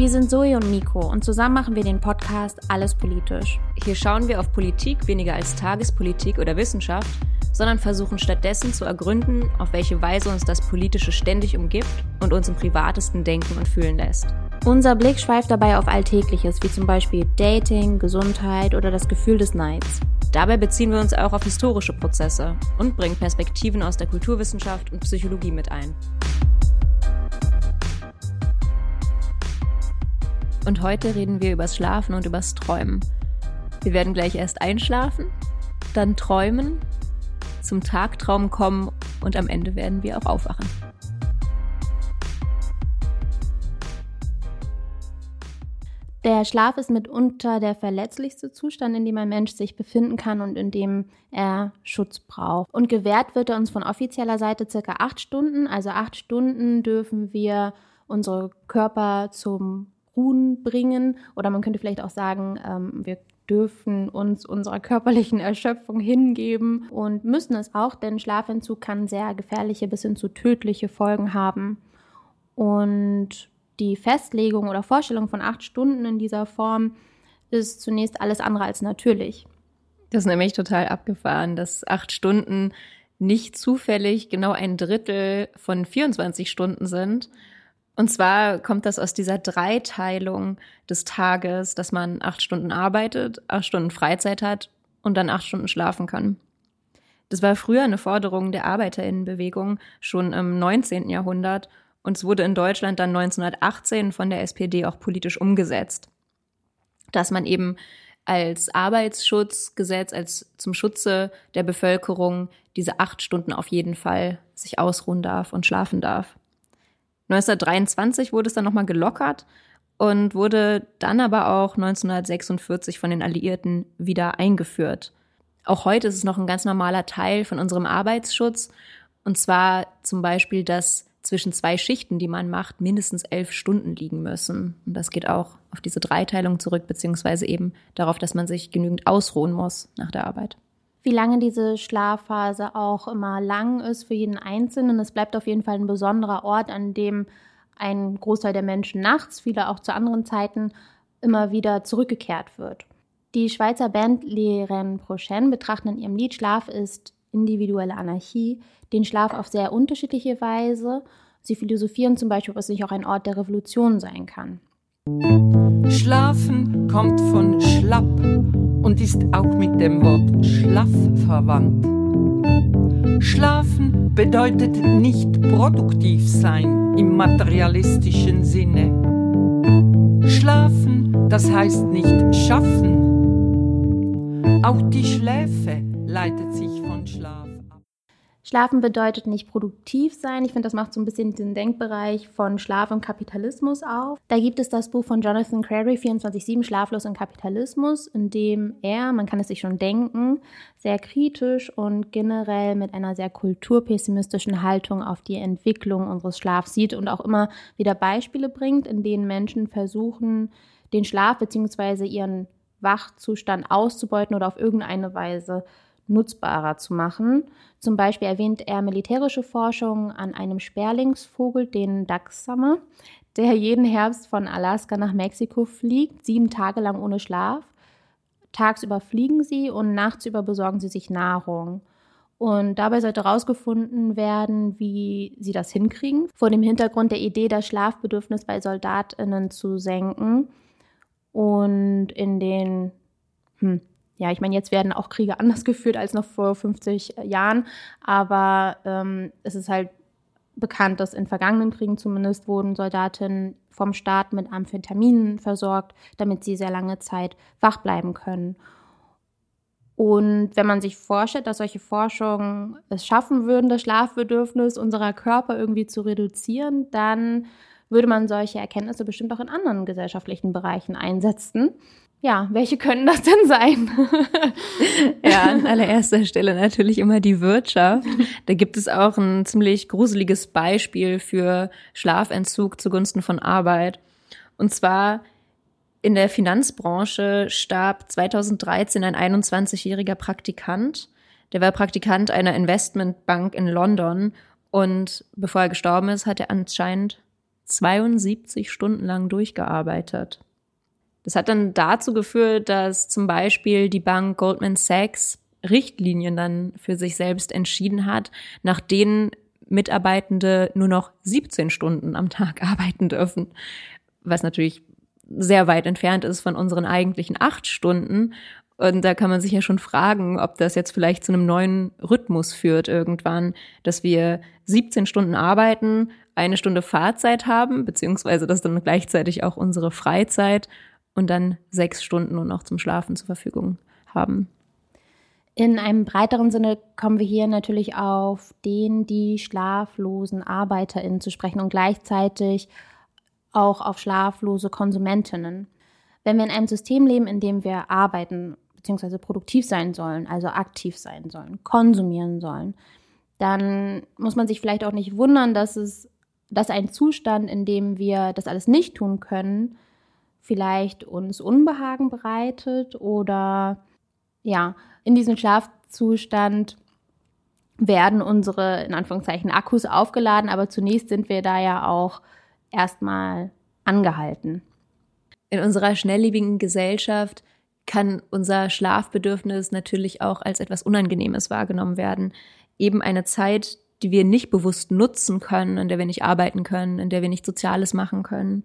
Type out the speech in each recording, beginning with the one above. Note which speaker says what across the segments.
Speaker 1: Wir sind Zoe und Nico und zusammen machen wir den Podcast Alles Politisch.
Speaker 2: Hier schauen wir auf Politik weniger als Tagespolitik oder Wissenschaft, sondern versuchen stattdessen zu ergründen, auf welche Weise uns das Politische ständig umgibt und uns im privatesten denken und fühlen lässt.
Speaker 1: Unser Blick schweift dabei auf Alltägliches, wie zum Beispiel Dating, Gesundheit oder das Gefühl des Neids.
Speaker 2: Dabei beziehen wir uns auch auf historische Prozesse und bringen Perspektiven aus der Kulturwissenschaft und Psychologie mit ein. Und heute reden wir übers Schlafen und übers Träumen. Wir werden gleich erst einschlafen, dann träumen, zum Tagtraum kommen und am Ende werden wir auch aufwachen.
Speaker 1: Der Schlaf ist mitunter der verletzlichste Zustand, in dem ein Mensch sich befinden kann und in dem er Schutz braucht. Und gewährt wird er uns von offizieller Seite circa acht Stunden. Also acht Stunden dürfen wir unsere Körper zum Ruhen bringen. Oder man könnte vielleicht auch sagen, ähm, wir dürfen uns unserer körperlichen Erschöpfung hingeben und müssen es auch, denn Schlafentzug kann sehr gefährliche bis hin zu tödliche Folgen haben. Und die Festlegung oder Vorstellung von acht Stunden in dieser Form ist zunächst alles andere als natürlich.
Speaker 2: Das ist nämlich total abgefahren, dass acht Stunden nicht zufällig genau ein Drittel von 24 Stunden sind. Und zwar kommt das aus dieser Dreiteilung des Tages, dass man acht Stunden arbeitet, acht Stunden Freizeit hat und dann acht Stunden schlafen kann. Das war früher eine Forderung der Arbeiterinnenbewegung schon im 19. Jahrhundert und es wurde in Deutschland dann 1918 von der SPD auch politisch umgesetzt, dass man eben als Arbeitsschutzgesetz, als zum Schutze der Bevölkerung diese acht Stunden auf jeden Fall sich ausruhen darf und schlafen darf. 1923 wurde es dann nochmal gelockert und wurde dann aber auch 1946 von den Alliierten wieder eingeführt. Auch heute ist es noch ein ganz normaler Teil von unserem Arbeitsschutz. Und zwar zum Beispiel, dass zwischen zwei Schichten, die man macht, mindestens elf Stunden liegen müssen. Und das geht auch auf diese Dreiteilung zurück, beziehungsweise eben darauf, dass man sich genügend ausruhen muss nach der Arbeit.
Speaker 1: Wie lange diese Schlafphase auch immer lang ist für jeden Einzelnen, es bleibt auf jeden Fall ein besonderer Ort, an dem ein Großteil der Menschen nachts, viele auch zu anderen Zeiten, immer wieder zurückgekehrt wird. Die Schweizer Band Les Rennes betrachten in ihrem Lied Schlaf ist individuelle Anarchie den Schlaf auf sehr unterschiedliche Weise. Sie philosophieren zum Beispiel, ob es nicht auch ein Ort der Revolution sein kann.
Speaker 3: Schlafen kommt von schlapp und ist auch mit dem Wort schlaff verwandt. Schlafen bedeutet nicht produktiv sein im materialistischen Sinne. Schlafen, das heißt nicht schaffen. Auch die Schläfe leitet sich von Schlaf.
Speaker 1: Schlafen bedeutet nicht produktiv sein. Ich finde, das macht so ein bisschen den Denkbereich von Schlaf und Kapitalismus auf. Da gibt es das Buch von Jonathan Crary, 24-7 Schlaflos und Kapitalismus, in dem er, man kann es sich schon denken, sehr kritisch und generell mit einer sehr kulturpessimistischen Haltung auf die Entwicklung unseres Schlafs sieht und auch immer wieder Beispiele bringt, in denen Menschen versuchen, den Schlaf bzw. ihren Wachzustand auszubeuten oder auf irgendeine Weise nutzbarer zu machen. Zum Beispiel erwähnt er militärische Forschung an einem Sperlingsvogel, den Dachshammer, der jeden Herbst von Alaska nach Mexiko fliegt, sieben Tage lang ohne Schlaf. Tagsüber fliegen sie und nachtsüber besorgen sie sich Nahrung. Und dabei sollte herausgefunden werden, wie sie das hinkriegen, vor dem Hintergrund der Idee, das Schlafbedürfnis bei Soldatinnen zu senken. Und in den hm, ja, ich meine, jetzt werden auch Kriege anders geführt als noch vor 50 Jahren, aber ähm, es ist halt bekannt, dass in vergangenen Kriegen zumindest wurden Soldaten vom Staat mit Amphetaminen versorgt, damit sie sehr lange Zeit wach bleiben können. Und wenn man sich vorstellt, dass solche Forschungen es schaffen würden, das Schlafbedürfnis unserer Körper irgendwie zu reduzieren, dann würde man solche Erkenntnisse bestimmt auch in anderen gesellschaftlichen Bereichen einsetzen ja, welche können das denn sein?
Speaker 2: ja, an allererster Stelle natürlich immer die Wirtschaft. Da gibt es auch ein ziemlich gruseliges Beispiel für Schlafentzug zugunsten von Arbeit. Und zwar in der Finanzbranche starb 2013 ein 21-jähriger Praktikant. Der war Praktikant einer Investmentbank in London und bevor er gestorben ist, hat er anscheinend 72 Stunden lang durchgearbeitet. Das hat dann dazu geführt, dass zum Beispiel die Bank Goldman Sachs Richtlinien dann für sich selbst entschieden hat, nach denen Mitarbeitende nur noch 17 Stunden am Tag arbeiten dürfen, was natürlich sehr weit entfernt ist von unseren eigentlichen acht Stunden. Und da kann man sich ja schon fragen, ob das jetzt vielleicht zu einem neuen Rhythmus führt irgendwann, dass wir 17 Stunden arbeiten, eine Stunde Fahrzeit haben, beziehungsweise das dann gleichzeitig auch unsere Freizeit und dann sechs Stunden nur noch zum Schlafen zur Verfügung haben.
Speaker 1: In einem breiteren Sinne kommen wir hier natürlich auf den, die schlaflosen ArbeiterInnen zu sprechen und gleichzeitig auch auf schlaflose Konsumentinnen. Wenn wir in einem System leben, in dem wir arbeiten bzw. produktiv sein sollen, also aktiv sein sollen, konsumieren sollen, dann muss man sich vielleicht auch nicht wundern, dass es, dass ein Zustand, in dem wir das alles nicht tun können, vielleicht uns Unbehagen bereitet oder ja, in diesem Schlafzustand werden unsere, in Anführungszeichen, Akkus aufgeladen, aber zunächst sind wir da ja auch erstmal angehalten.
Speaker 2: In unserer schnelllebigen Gesellschaft kann unser Schlafbedürfnis natürlich auch als etwas Unangenehmes wahrgenommen werden. Eben eine Zeit, die wir nicht bewusst nutzen können, in der wir nicht arbeiten können, in der wir nicht Soziales machen können.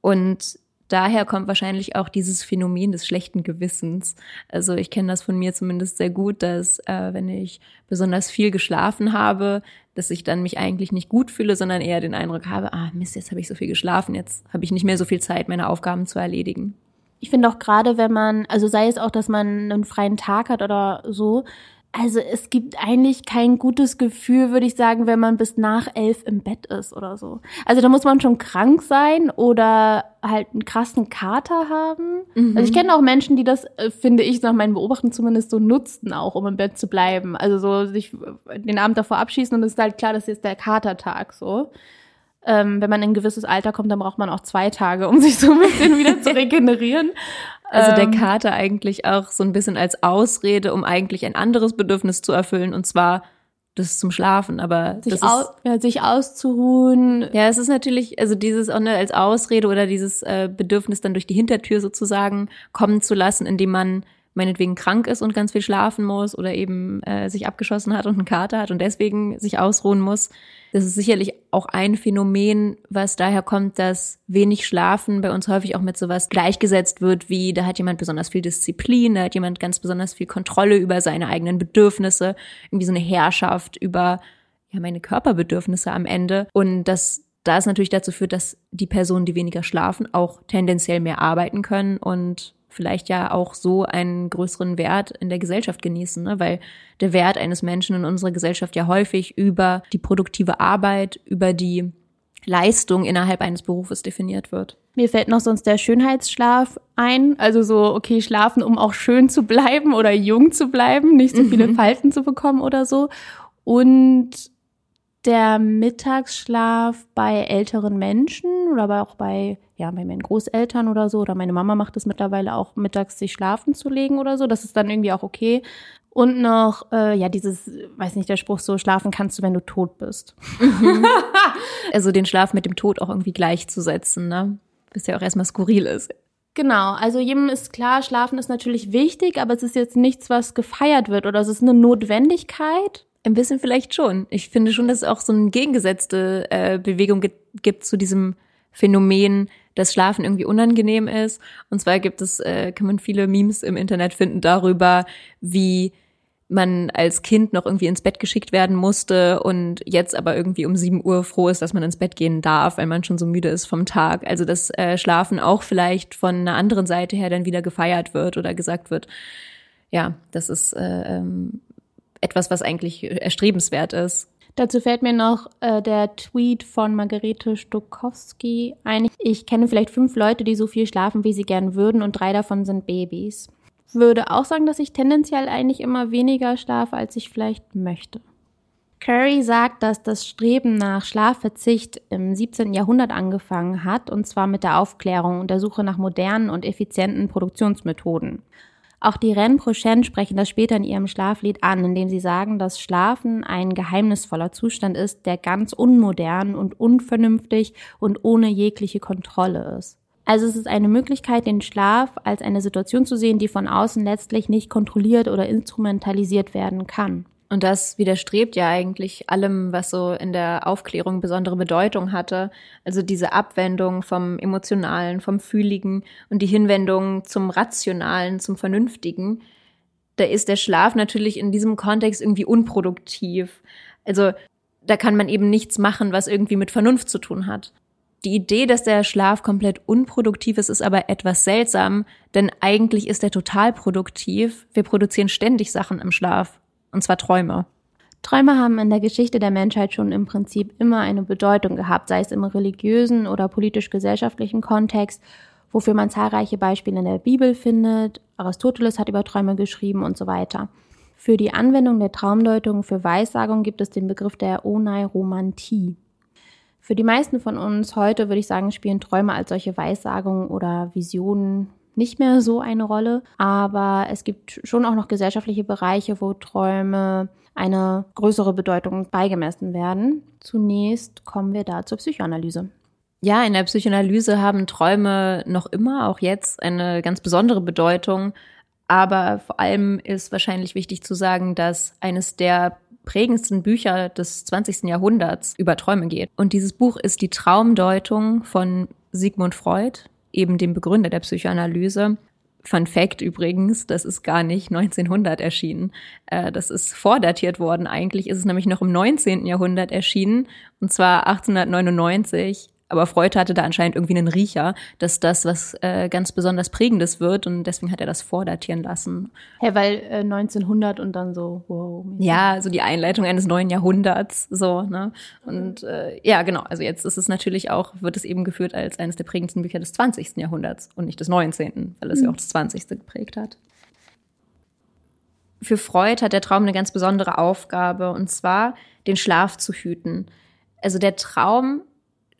Speaker 2: Und daher kommt wahrscheinlich auch dieses Phänomen des schlechten Gewissens. Also ich kenne das von mir zumindest sehr gut, dass äh, wenn ich besonders viel geschlafen habe, dass ich dann mich eigentlich nicht gut fühle, sondern eher den Eindruck habe, ah Mist, jetzt habe ich so viel geschlafen, jetzt habe ich nicht mehr so viel Zeit, meine Aufgaben zu erledigen.
Speaker 1: Ich finde auch gerade, wenn man, also sei es auch, dass man einen freien Tag hat oder so, also es gibt eigentlich kein gutes Gefühl, würde ich sagen, wenn man bis nach elf im Bett ist oder so. Also da muss man schon krank sein oder halt einen krassen Kater haben. Mhm. Also ich kenne auch Menschen, die das, äh, finde ich, nach meinen Beobachten zumindest so nutzten, auch um im Bett zu bleiben. Also so sich den Abend davor abschießen und es ist halt klar, das ist jetzt der Katertag so. Ähm, wenn man in ein gewisses Alter kommt, dann braucht man auch zwei Tage, um sich so ein bisschen wieder zu regenerieren.
Speaker 2: Also der ähm, Kater eigentlich auch so ein bisschen als Ausrede, um eigentlich ein anderes Bedürfnis zu erfüllen, und zwar das zum Schlafen, aber
Speaker 1: sich,
Speaker 2: das
Speaker 1: aus, ja, sich auszuruhen.
Speaker 2: Ja, es ist natürlich, also dieses auch ne, als Ausrede oder dieses äh, Bedürfnis dann durch die Hintertür sozusagen kommen zu lassen, indem man meinetwegen krank ist und ganz viel schlafen muss oder eben äh, sich abgeschossen hat und einen Kater hat und deswegen sich ausruhen muss. Das ist sicherlich auch ein Phänomen, was daher kommt, dass wenig Schlafen bei uns häufig auch mit sowas gleichgesetzt wird, wie da hat jemand besonders viel Disziplin, da hat jemand ganz besonders viel Kontrolle über seine eigenen Bedürfnisse, irgendwie so eine Herrschaft über ja meine Körperbedürfnisse am Ende und das da es natürlich dazu führt, dass die Personen, die weniger schlafen, auch tendenziell mehr arbeiten können und vielleicht ja auch so einen größeren Wert in der Gesellschaft genießen, ne? weil der Wert eines Menschen in unserer Gesellschaft ja häufig über die produktive Arbeit, über die Leistung innerhalb eines Berufes definiert wird.
Speaker 1: Mir fällt noch sonst der Schönheitsschlaf ein. Also so, okay, schlafen, um auch schön zu bleiben oder jung zu bleiben, nicht so viele mhm. Falten zu bekommen oder so. Und der Mittagsschlaf bei älteren Menschen oder aber auch bei, ja, bei meinen Großeltern oder so, oder meine Mama macht es mittlerweile auch mittags sich schlafen zu legen oder so. Das ist dann irgendwie auch okay. Und noch, äh, ja, dieses, weiß nicht, der Spruch so, schlafen kannst du, wenn du tot bist.
Speaker 2: Mhm. also den Schlaf mit dem Tod auch irgendwie gleichzusetzen, ne? Was ja auch erstmal skurril ist.
Speaker 1: Genau, also jedem ist klar, Schlafen ist natürlich wichtig, aber es ist jetzt nichts, was gefeiert wird oder es ist eine Notwendigkeit.
Speaker 2: Ein bisschen vielleicht schon. Ich finde schon, dass es auch so eine gegengesetzte äh, Bewegung gibt, gibt zu diesem Phänomen, dass Schlafen irgendwie unangenehm ist. Und zwar gibt es, äh, kann man viele Memes im Internet finden darüber, wie man als Kind noch irgendwie ins Bett geschickt werden musste und jetzt aber irgendwie um sieben Uhr froh ist, dass man ins Bett gehen darf, weil man schon so müde ist vom Tag. Also dass äh, Schlafen auch vielleicht von einer anderen Seite her dann wieder gefeiert wird oder gesagt wird, ja, das ist äh, ähm, etwas, was eigentlich erstrebenswert ist.
Speaker 1: Dazu fällt mir noch äh, der Tweet von Margarete Stokowski ein. Ich kenne vielleicht fünf Leute, die so viel schlafen, wie sie gern würden, und drei davon sind Babys. Würde auch sagen, dass ich tendenziell eigentlich immer weniger schlafe, als ich vielleicht möchte. Curry sagt, dass das Streben nach Schlafverzicht im 17. Jahrhundert angefangen hat, und zwar mit der Aufklärung und der Suche nach modernen und effizienten Produktionsmethoden. Auch die Rennes Prochaine sprechen das später in ihrem Schlaflied an, indem sie sagen, dass Schlafen ein geheimnisvoller Zustand ist, der ganz unmodern und unvernünftig und ohne jegliche Kontrolle ist. Also es ist eine Möglichkeit, den Schlaf als eine Situation zu sehen, die von außen letztlich nicht kontrolliert oder instrumentalisiert werden kann.
Speaker 2: Und das widerstrebt ja eigentlich allem, was so in der Aufklärung besondere Bedeutung hatte. Also diese Abwendung vom Emotionalen, vom Fühligen und die Hinwendung zum Rationalen, zum Vernünftigen. Da ist der Schlaf natürlich in diesem Kontext irgendwie unproduktiv. Also da kann man eben nichts machen, was irgendwie mit Vernunft zu tun hat. Die Idee, dass der Schlaf komplett unproduktiv ist, ist aber etwas seltsam, denn eigentlich ist er total produktiv. Wir produzieren ständig Sachen im Schlaf und zwar Träume.
Speaker 1: Träume haben in der Geschichte der Menschheit schon im Prinzip immer eine Bedeutung gehabt, sei es im religiösen oder politisch-gesellschaftlichen Kontext, wofür man zahlreiche Beispiele in der Bibel findet. Aristoteles hat über Träume geschrieben und so weiter. Für die Anwendung der Traumdeutung für Weissagung gibt es den Begriff der Oneiromantie. Für die meisten von uns heute würde ich sagen, spielen Träume als solche Weissagungen oder Visionen nicht mehr so eine Rolle. Aber es gibt schon auch noch gesellschaftliche Bereiche, wo Träume eine größere Bedeutung beigemessen werden. Zunächst kommen wir da zur Psychoanalyse.
Speaker 2: Ja, in der Psychoanalyse haben Träume noch immer, auch jetzt, eine ganz besondere Bedeutung. Aber vor allem ist wahrscheinlich wichtig zu sagen, dass eines der prägendsten Bücher des 20. Jahrhunderts über Träume geht. Und dieses Buch ist die Traumdeutung von Sigmund Freud eben dem Begründer der Psychoanalyse. Fun Fact übrigens, das ist gar nicht 1900 erschienen. Äh, das ist vordatiert worden. Eigentlich ist es nämlich noch im 19. Jahrhundert erschienen, und zwar 1899 aber Freud hatte da anscheinend irgendwie einen Riecher, dass das was äh, ganz besonders Prägendes wird und deswegen hat er das vordatieren lassen.
Speaker 1: Ja, weil äh, 1900 und dann so, wow.
Speaker 2: Ja, so die Einleitung eines neuen Jahrhunderts, so, ne? Und äh, ja, genau, also jetzt ist es natürlich auch, wird es eben geführt als eines der prägendsten Bücher des 20. Jahrhunderts und nicht des 19., weil es mhm. ja auch das 20. geprägt hat. Für Freud hat der Traum eine ganz besondere Aufgabe, und zwar den Schlaf zu hüten. Also der Traum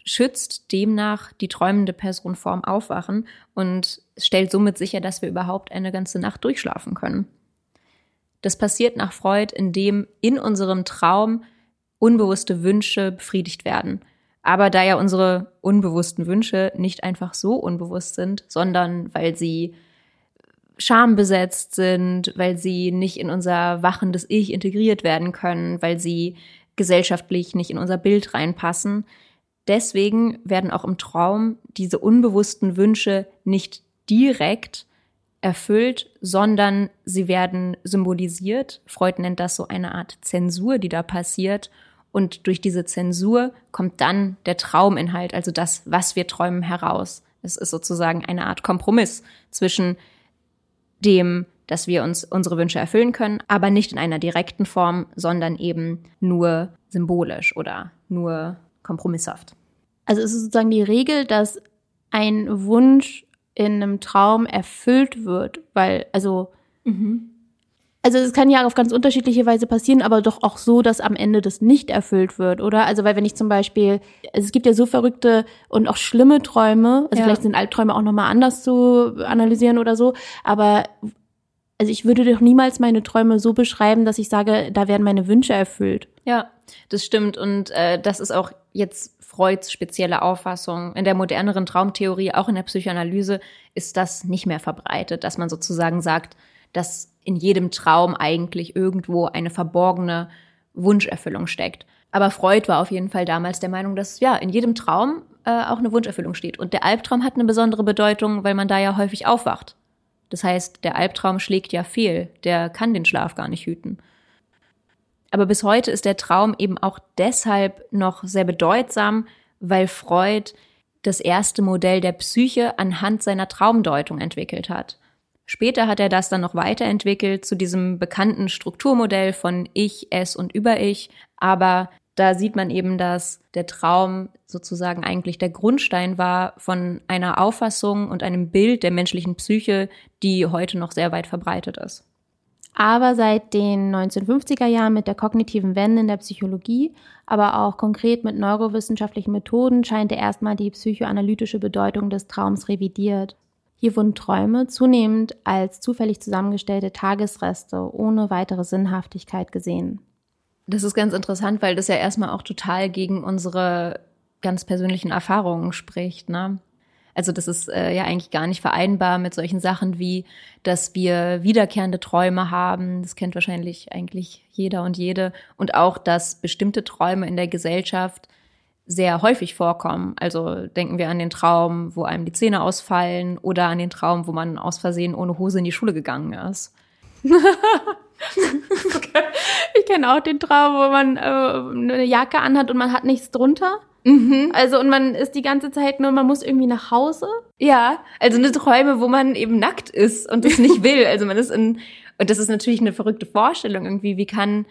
Speaker 2: schützt demnach die träumende Person vorm Aufwachen und stellt somit sicher, dass wir überhaupt eine ganze Nacht durchschlafen können. Das passiert nach Freud, indem in unserem Traum unbewusste Wünsche befriedigt werden. Aber da ja unsere unbewussten Wünsche nicht einfach so unbewusst sind, sondern weil sie schambesetzt sind, weil sie nicht in unser wachendes Ich integriert werden können, weil sie gesellschaftlich nicht in unser Bild reinpassen, Deswegen werden auch im Traum diese unbewussten Wünsche nicht direkt erfüllt, sondern sie werden symbolisiert. Freud nennt das so eine Art Zensur, die da passiert. Und durch diese Zensur kommt dann der Trauminhalt, also das, was wir träumen, heraus. Es ist sozusagen eine Art Kompromiss zwischen dem, dass wir uns unsere Wünsche erfüllen können, aber nicht in einer direkten Form, sondern eben nur symbolisch oder nur kompromisshaft.
Speaker 1: Also es ist sozusagen die Regel, dass ein Wunsch in einem Traum erfüllt wird, weil, also, mhm. also es kann ja auf ganz unterschiedliche Weise passieren, aber doch auch so, dass am Ende das nicht erfüllt wird, oder? Also, weil wenn ich zum Beispiel, also es gibt ja so verrückte und auch schlimme Träume, also ja. vielleicht sind Albträume auch nochmal anders zu analysieren oder so, aber also ich würde doch niemals meine Träume so beschreiben, dass ich sage, da werden meine Wünsche erfüllt.
Speaker 2: Ja, das stimmt. Und äh, das ist auch jetzt Freuds spezielle Auffassung. In der moderneren Traumtheorie, auch in der Psychoanalyse, ist das nicht mehr verbreitet, dass man sozusagen sagt, dass in jedem Traum eigentlich irgendwo eine verborgene Wunscherfüllung steckt. Aber Freud war auf jeden Fall damals der Meinung, dass ja in jedem Traum äh, auch eine Wunscherfüllung steht. Und der Albtraum hat eine besondere Bedeutung, weil man da ja häufig aufwacht. Das heißt, der Albtraum schlägt ja fehl, der kann den Schlaf gar nicht hüten. Aber bis heute ist der Traum eben auch deshalb noch sehr bedeutsam, weil Freud das erste Modell der Psyche anhand seiner Traumdeutung entwickelt hat. Später hat er das dann noch weiterentwickelt zu diesem bekannten Strukturmodell von Ich, Es und Über-Ich. Aber da sieht man eben, dass der Traum sozusagen eigentlich der Grundstein war von einer Auffassung und einem Bild der menschlichen Psyche, die heute noch sehr weit verbreitet ist.
Speaker 1: Aber seit den 1950er Jahren mit der kognitiven Wende in der Psychologie, aber auch konkret mit neurowissenschaftlichen Methoden scheint er erstmal die psychoanalytische Bedeutung des Traums revidiert. Hier wurden Träume zunehmend als zufällig zusammengestellte Tagesreste ohne weitere Sinnhaftigkeit gesehen.
Speaker 2: Das ist ganz interessant, weil das ja erstmal auch total gegen unsere ganz persönlichen Erfahrungen spricht. Ne? Also das ist äh, ja eigentlich gar nicht vereinbar mit solchen Sachen wie, dass wir wiederkehrende Träume haben. Das kennt wahrscheinlich eigentlich jeder und jede. Und auch, dass bestimmte Träume in der Gesellschaft sehr häufig vorkommen. Also denken wir an den Traum, wo einem die Zähne ausfallen oder an den Traum, wo man aus Versehen ohne Hose in die Schule gegangen ist.
Speaker 1: ich kenne auch den Traum, wo man äh, eine Jacke anhat und man hat nichts drunter. Mhm. Also und man ist die ganze Zeit nur, man muss irgendwie nach Hause.
Speaker 2: Ja, also eine Träume, wo man eben nackt ist und das nicht will. Also man ist in und das ist natürlich eine verrückte Vorstellung irgendwie. Wie kann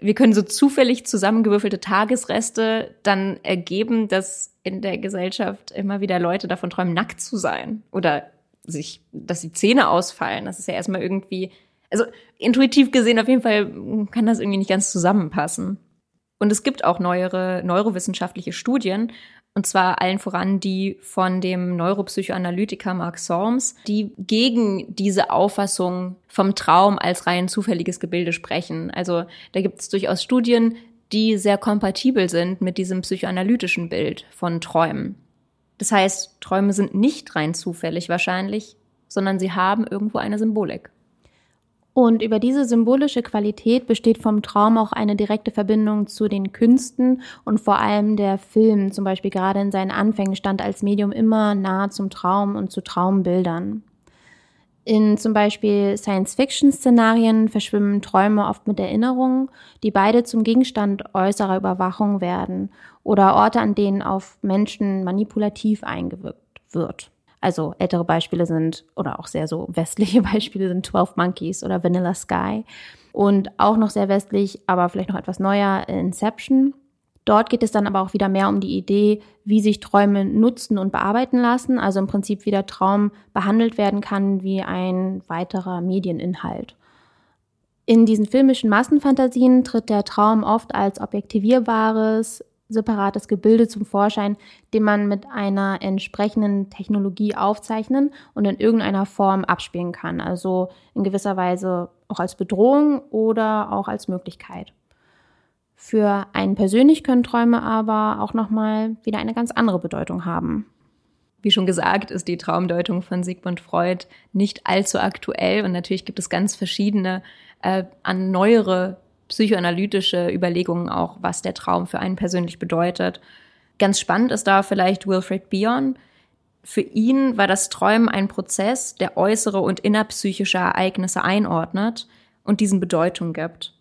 Speaker 2: wir können so zufällig zusammengewürfelte Tagesreste dann ergeben, dass in der Gesellschaft immer wieder Leute davon träumen, nackt zu sein oder sich, dass die Zähne ausfallen. Das ist ja erstmal irgendwie, also intuitiv gesehen auf jeden Fall kann das irgendwie nicht ganz zusammenpassen. Und es gibt auch neuere neurowissenschaftliche Studien, und zwar allen voran die von dem Neuropsychoanalytiker Mark Solms, die gegen diese Auffassung vom Traum als rein zufälliges Gebilde sprechen. Also da gibt es durchaus Studien, die sehr kompatibel sind mit diesem psychoanalytischen Bild von Träumen. Das heißt, Träume sind nicht rein zufällig wahrscheinlich, sondern sie haben irgendwo eine Symbolik.
Speaker 1: Und über diese symbolische Qualität besteht vom Traum auch eine direkte Verbindung zu den Künsten und vor allem der Film, zum Beispiel gerade in seinen Anfängen, stand als Medium immer nah zum Traum und zu Traumbildern. In zum Beispiel Science-Fiction-Szenarien verschwimmen Träume oft mit Erinnerungen, die beide zum Gegenstand äußerer Überwachung werden oder Orte, an denen auf Menschen manipulativ eingewirkt wird. Also ältere Beispiele sind, oder auch sehr so westliche Beispiele sind 12 Monkeys oder Vanilla Sky. Und auch noch sehr westlich, aber vielleicht noch etwas neuer, Inception. Dort geht es dann aber auch wieder mehr um die Idee, wie sich Träume nutzen und bearbeiten lassen. Also im Prinzip wie der Traum behandelt werden kann wie ein weiterer Medieninhalt. In diesen filmischen Massenfantasien tritt der Traum oft als objektivierbares, separates Gebilde zum Vorschein, den man mit einer entsprechenden Technologie aufzeichnen und in irgendeiner Form abspielen kann. Also in gewisser Weise auch als Bedrohung oder auch als Möglichkeit. Für einen persönlich können Träume aber auch nochmal wieder eine ganz andere Bedeutung haben.
Speaker 2: Wie schon gesagt, ist die Traumdeutung von Sigmund Freud nicht allzu aktuell und natürlich gibt es ganz verschiedene äh, an neuere psychoanalytische Überlegungen auch, was der Traum für einen persönlich bedeutet. Ganz spannend ist da vielleicht Wilfred Bion. Für ihn war das Träumen ein Prozess, der äußere und innerpsychische Ereignisse einordnet und diesen Bedeutung gibt.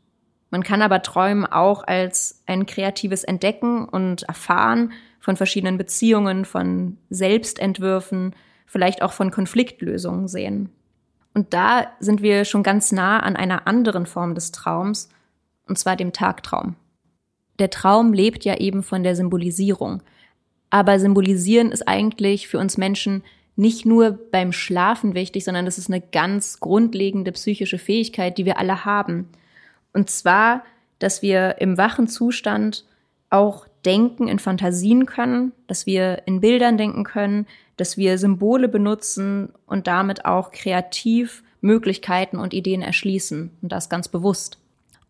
Speaker 2: Man kann aber Träumen auch als ein kreatives Entdecken und Erfahren von verschiedenen Beziehungen, von Selbstentwürfen, vielleicht auch von Konfliktlösungen sehen. Und da sind wir schon ganz nah an einer anderen Form des Traums, und zwar dem Tagtraum. Der Traum lebt ja eben von der Symbolisierung. Aber symbolisieren ist eigentlich für uns Menschen nicht nur beim Schlafen wichtig, sondern das ist eine ganz grundlegende psychische Fähigkeit, die wir alle haben. Und zwar, dass wir im wachen Zustand auch denken in Fantasien können, dass wir in Bildern denken können, dass wir Symbole benutzen und damit auch kreativ Möglichkeiten und Ideen erschließen. Und das ganz bewusst.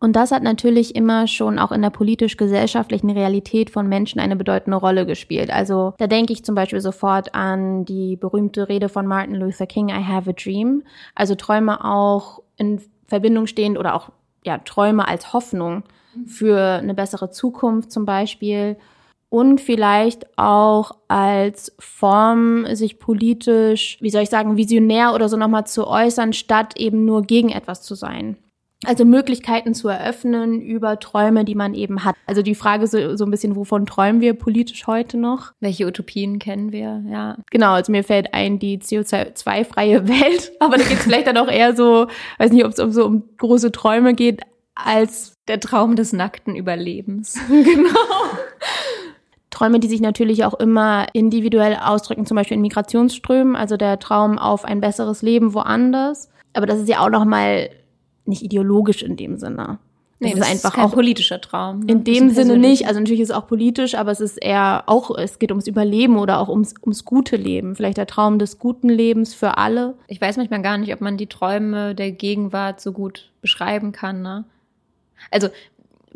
Speaker 1: Und das hat natürlich immer schon auch in der politisch-gesellschaftlichen Realität von Menschen eine bedeutende Rolle gespielt. Also da denke ich zum Beispiel sofort an die berühmte Rede von Martin Luther King, I have a dream. Also Träume auch in Verbindung stehend oder auch ja, Träume als Hoffnung für eine bessere Zukunft zum Beispiel und vielleicht auch als Form, sich politisch, wie soll ich sagen, visionär oder so nochmal zu äußern, statt eben nur gegen etwas zu sein. Also Möglichkeiten zu eröffnen über Träume, die man eben hat. Also die Frage so, so ein bisschen, wovon träumen wir politisch heute noch?
Speaker 2: Welche Utopien kennen wir? Ja.
Speaker 1: Genau, also mir fällt ein die CO2-freie Welt, aber da geht es vielleicht dann auch eher so, weiß nicht, ob es um so um große Träume geht, als
Speaker 2: der Traum des nackten Überlebens.
Speaker 1: genau. Träume, die sich natürlich auch immer individuell ausdrücken, zum Beispiel in Migrationsströmen, also der Traum auf ein besseres Leben woanders. Aber das ist ja auch noch mal nicht ideologisch in dem Sinne.
Speaker 2: Nee,
Speaker 1: das,
Speaker 2: das
Speaker 1: ist einfach
Speaker 2: kein
Speaker 1: auch
Speaker 2: politischer Traum. ne?
Speaker 1: in
Speaker 2: Das ist
Speaker 1: dem Sinne nicht. Also natürlich ist es auch politisch, aber es ist eher auch, es geht ums Überleben oder auch ums, ums gute Leben. Vielleicht der Traum des guten Lebens für alle.
Speaker 2: Ich weiß manchmal gar nicht, ob man die Träume der Gegenwart so gut beschreiben kann. Ne? Also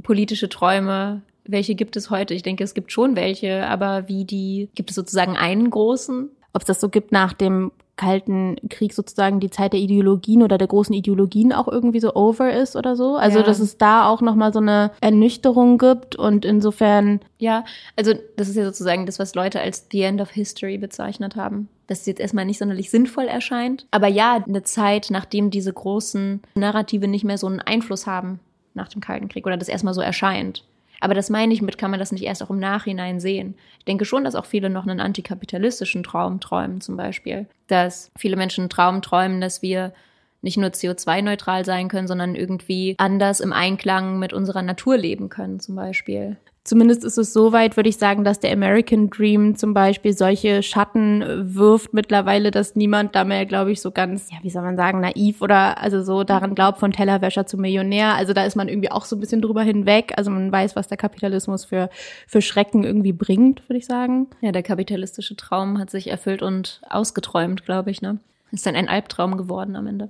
Speaker 2: politische Träume, welche gibt es heute? Ich denke, es gibt schon welche, aber wie die, gibt es sozusagen einen großen?
Speaker 1: Ob es das so gibt nach dem Kalten Krieg sozusagen die Zeit der Ideologien oder der großen Ideologien auch irgendwie so over ist oder so. Also
Speaker 2: Ja.
Speaker 1: dass es da auch nochmal so eine Ernüchterung gibt und insofern
Speaker 2: Ja, also das ist ja sozusagen das, was Leute als The End of History bezeichnet haben. Das jetzt erstmal nicht sonderlich sinnvoll erscheint. Aber ja, eine Zeit, nachdem diese großen Narrative nicht mehr so einen Einfluss haben nach dem Kalten Krieg oder das erstmal so erscheint. Aber das meine ich mit, kann man das nicht erst auch im Nachhinein sehen. Ich denke schon, dass auch viele noch einen antikapitalistischen Traum träumen, zum Beispiel. Dass viele Menschen einen Traum träumen, dass wir nicht nur CO2-neutral sein können, sondern irgendwie anders im Einklang mit unserer Natur leben können, zum Beispiel.
Speaker 1: Zumindest ist es so weit, würde ich sagen, dass der American Dream zum Beispiel solche Schatten äh, wirft mittlerweile, dass niemand da mehr, glaube ich, so ganz, ja, wie soll man sagen, naiv oder also so daran glaubt, von Tellerwäscher zu Millionär. Also da ist man irgendwie auch so ein bisschen drüber hinweg. Also man weiß, was der Kapitalismus für, für Schrecken irgendwie bringt, würde ich sagen.
Speaker 2: Ja, der kapitalistische Traum hat sich erfüllt und ausgeträumt, glaube ich, ne? Ist dann ein Albtraum geworden am Ende.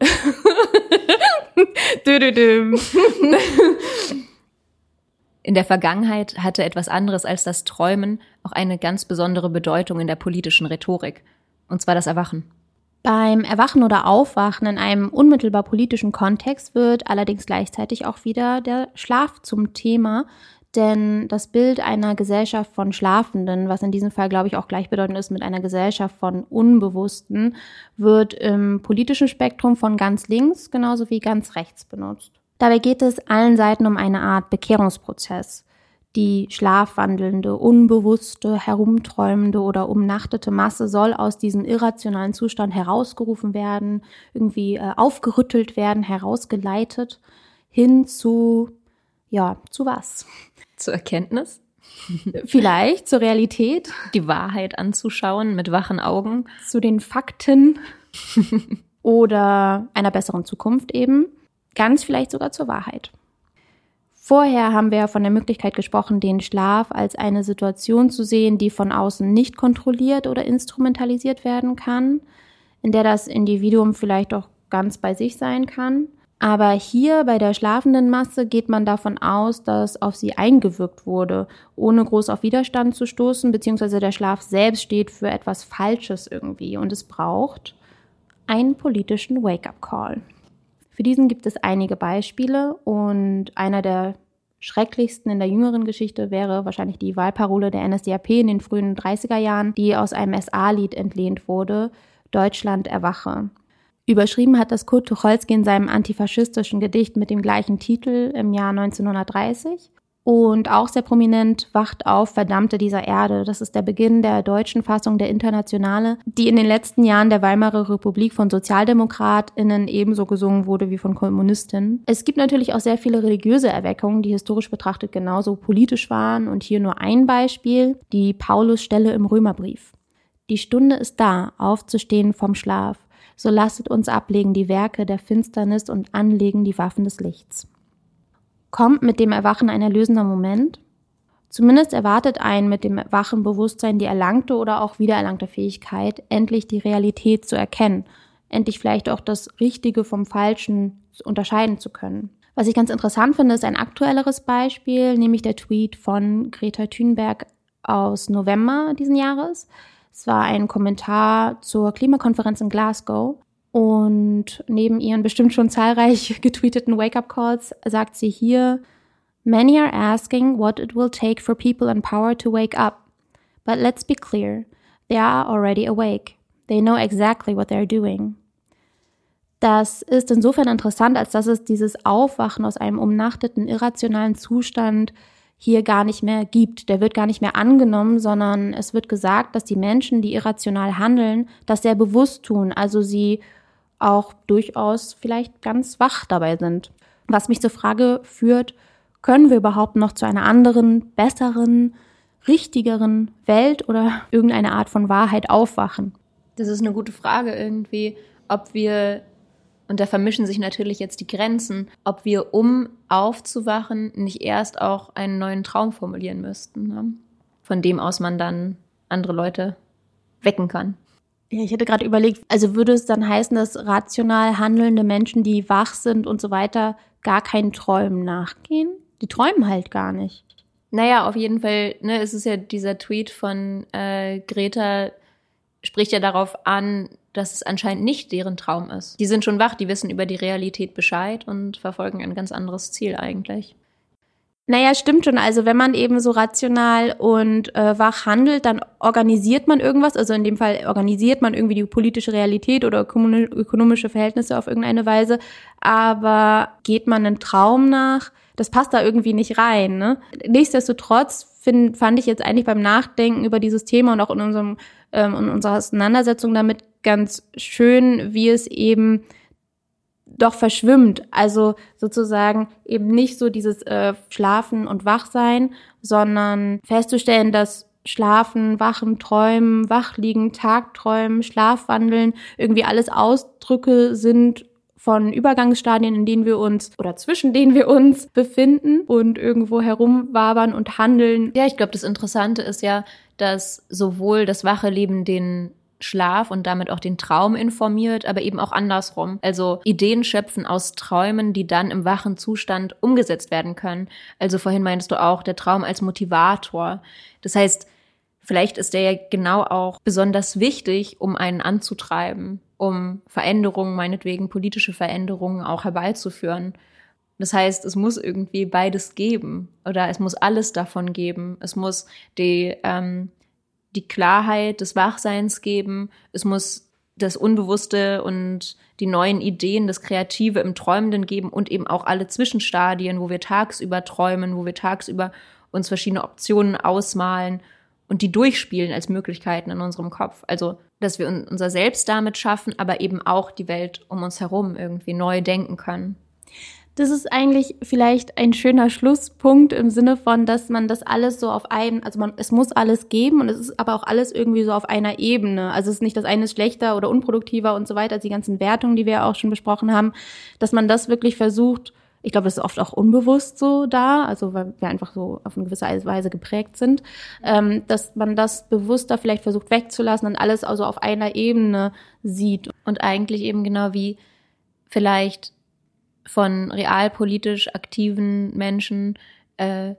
Speaker 1: Dö-dö-düm.
Speaker 2: In der Vergangenheit hatte etwas anderes als das Träumen auch eine ganz besondere Bedeutung in der politischen Rhetorik. Und zwar das Erwachen.
Speaker 1: Beim Erwachen oder Aufwachen in einem unmittelbar politischen Kontext wird allerdings gleichzeitig auch wieder der Schlaf zum Thema, denn das Bild einer Gesellschaft von Schlafenden, was in diesem Fall, glaube ich, auch gleichbedeutend ist mit einer Gesellschaft von Unbewussten, wird im politischen Spektrum von ganz links genauso wie ganz rechts benutzt. Dabei geht es allen Seiten um eine Art Bekehrungsprozess. Die schlafwandelnde, unbewusste, herumträumende oder umnachtete Masse soll aus diesem irrationalen Zustand herausgerufen werden, irgendwie äh, aufgerüttelt werden, herausgeleitet hin zu, ja, zu was?
Speaker 2: Zur Erkenntnis,
Speaker 1: Vielleicht zur Realität,
Speaker 2: die Wahrheit anzuschauen mit wachen Augen.
Speaker 1: zu den Fakten oder einer besseren Zukunft eben. Ganz vielleicht sogar zur Wahrheit. Vorher haben wir von der Möglichkeit gesprochen, den Schlaf als eine Situation zu sehen, die von außen nicht kontrolliert oder instrumentalisiert werden kann, in der das Individuum vielleicht auch ganz bei sich sein kann. Aber hier bei der schlafenden Masse geht man davon aus, dass auf sie eingewirkt wurde, ohne groß auf Widerstand zu stoßen, beziehungsweise der Schlaf selbst steht für etwas Falsches irgendwie und es braucht einen politischen Wake-up-Call. Für diesen gibt es einige Beispiele und einer der schrecklichsten in der jüngeren Geschichte wäre wahrscheinlich die Wahlparole der NSDAP in den frühen 30er Jahren, die aus einem SA-Lied entlehnt wurde, Deutschland erwache. Überschrieben hat das Kurt Tucholsky in seinem antifaschistischen Gedicht mit dem gleichen Titel im Jahr 1930. Und auch sehr prominent Wacht auf, Verdammte dieser Erde. Das ist der Beginn der deutschen Fassung der Internationale, die in den letzten Jahren der Weimarer Republik von SozialdemokratInnen ebenso gesungen wurde wie von Kommunistinnen. Es gibt natürlich auch sehr viele religiöse Erweckungen, die historisch betrachtet genauso politisch waren. Und hier nur ein Beispiel, die Paulusstelle im Römerbrief. Die Stunde ist da, aufzustehen vom Schlaf. So lasset uns ablegen die Werke der Finsternis und anlegen die Waffen des Lichts. Kommt mit dem Erwachen ein erlösender Moment? Zumindest erwartet einen mit dem wachen Bewusstsein die erlangte oder auch wiedererlangte Fähigkeit, endlich die Realität zu erkennen, endlich vielleicht auch das Richtige vom Falschen unterscheiden zu können. Was ich ganz interessant finde, ist ein aktuelleres Beispiel, nämlich der Tweet von Greta Thunberg aus November diesen Jahres. Es war ein Kommentar zur Klimakonferenz in Glasgow. Und neben ihren bestimmt schon zahlreich getweeteten Wake-up-Calls sagt sie hier, Many are asking what it will take for people in power to wake up. But let's be clear, they are already awake. They know exactly what they're doing. Das ist insofern interessant, als dass es dieses Aufwachen aus einem umnachteten, irrationalen Zustand hier gar nicht mehr gibt. Der wird gar nicht mehr angenommen, sondern es wird gesagt, dass die Menschen, die irrational handeln, das sehr bewusst tun. Also sie auch durchaus vielleicht ganz wach dabei sind. Was mich zur Frage führt, können wir überhaupt noch zu einer anderen, besseren, richtigeren Welt oder irgendeine Art von Wahrheit aufwachen?
Speaker 2: Das ist eine gute Frage irgendwie, ob wir, und da vermischen sich natürlich jetzt die Grenzen, ob wir um aufzuwachen, nicht erst auch einen neuen Traum formulieren müssten, ne? von dem aus man dann andere Leute wecken kann.
Speaker 1: Ja, ich hätte gerade überlegt, also würde es dann heißen, dass rational handelnde Menschen, die wach sind und so weiter, gar keinen Träumen nachgehen? Die träumen halt gar nicht.
Speaker 2: Naja, auf jeden Fall, ne, es ist ja dieser Tweet von äh, Greta, spricht ja darauf an, dass es anscheinend nicht deren Traum ist. Die sind schon wach, die wissen über die Realität Bescheid und verfolgen ein ganz anderes Ziel eigentlich.
Speaker 1: Naja, stimmt schon. Also wenn man eben so rational und äh, wach handelt, dann organisiert man irgendwas. Also in dem Fall organisiert man irgendwie die politische Realität oder ökonomische Verhältnisse auf irgendeine Weise. Aber geht man einem Traum nach, das passt da irgendwie nicht rein. Ne? Nichtsdestotrotz find, fand ich jetzt eigentlich beim Nachdenken über dieses Thema und auch in, unserem, ähm, in unserer Auseinandersetzung damit ganz schön, wie es eben doch verschwimmt. Also sozusagen eben nicht so dieses äh, Schlafen und Wachsein, sondern festzustellen, dass Schlafen, Wachen, Träumen, Wachliegen, Tagträumen, Schlafwandeln irgendwie alles Ausdrücke sind von Übergangsstadien, in denen wir uns oder zwischen denen wir uns befinden und irgendwo herumwabern und handeln.
Speaker 2: Ja, ich glaube, das Interessante ist ja, dass sowohl das wache Leben den Schlaf und damit auch den Traum informiert, aber eben auch andersrum. Also Ideen schöpfen aus Träumen, die dann im wachen Zustand umgesetzt werden können. Also vorhin meinst du auch der Traum als Motivator. Das heißt, vielleicht ist der ja genau auch besonders wichtig, um einen anzutreiben, um Veränderungen, meinetwegen politische Veränderungen auch herbeizuführen. Das heißt, es muss irgendwie beides geben oder es muss alles davon geben. Es muss die ähm, die Klarheit des Wachseins geben. Es muss das Unbewusste und die neuen Ideen, das Kreative im Träumenden geben und eben auch alle Zwischenstadien, wo wir tagsüber träumen, wo wir tagsüber uns verschiedene Optionen ausmalen und die durchspielen als Möglichkeiten in unserem Kopf. Also, dass wir unser Selbst damit schaffen, aber eben auch die Welt um uns herum irgendwie neu denken können
Speaker 1: das ist eigentlich vielleicht ein schöner Schlusspunkt im Sinne von, dass man das alles so auf einem, also man, es muss alles geben und es ist aber auch alles irgendwie so auf einer Ebene. Also es ist nicht das eine ist schlechter oder unproduktiver und so weiter, als die ganzen Wertungen, die wir ja auch schon besprochen haben, dass man das wirklich versucht, ich glaube, das ist oft auch unbewusst so da, also weil wir einfach so auf eine gewisse Weise geprägt sind, ähm, dass man das bewusster vielleicht versucht wegzulassen und alles also auf einer Ebene sieht.
Speaker 2: Und eigentlich eben genau wie vielleicht von realpolitisch aktiven Menschen äh,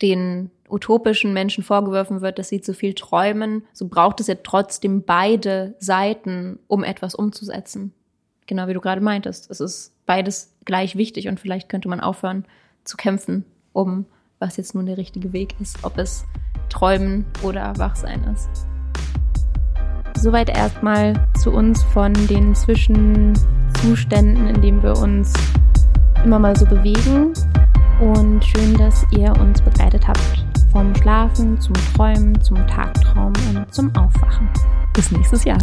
Speaker 2: den utopischen Menschen vorgeworfen wird, dass sie zu viel träumen, so braucht es ja trotzdem beide Seiten, um etwas umzusetzen. Genau wie du gerade meintest. Es ist beides gleich wichtig und vielleicht könnte man aufhören zu kämpfen, um was jetzt nun der richtige Weg ist, ob es Träumen oder Wachsein ist.
Speaker 1: Soweit erstmal zu uns von den Zwischenzuständen, in denen wir uns immer mal so bewegen. Und schön, dass ihr uns begleitet habt. Vom Schlafen zum Träumen, zum Tagtraum und zum Aufwachen.
Speaker 2: Bis nächstes Jahr.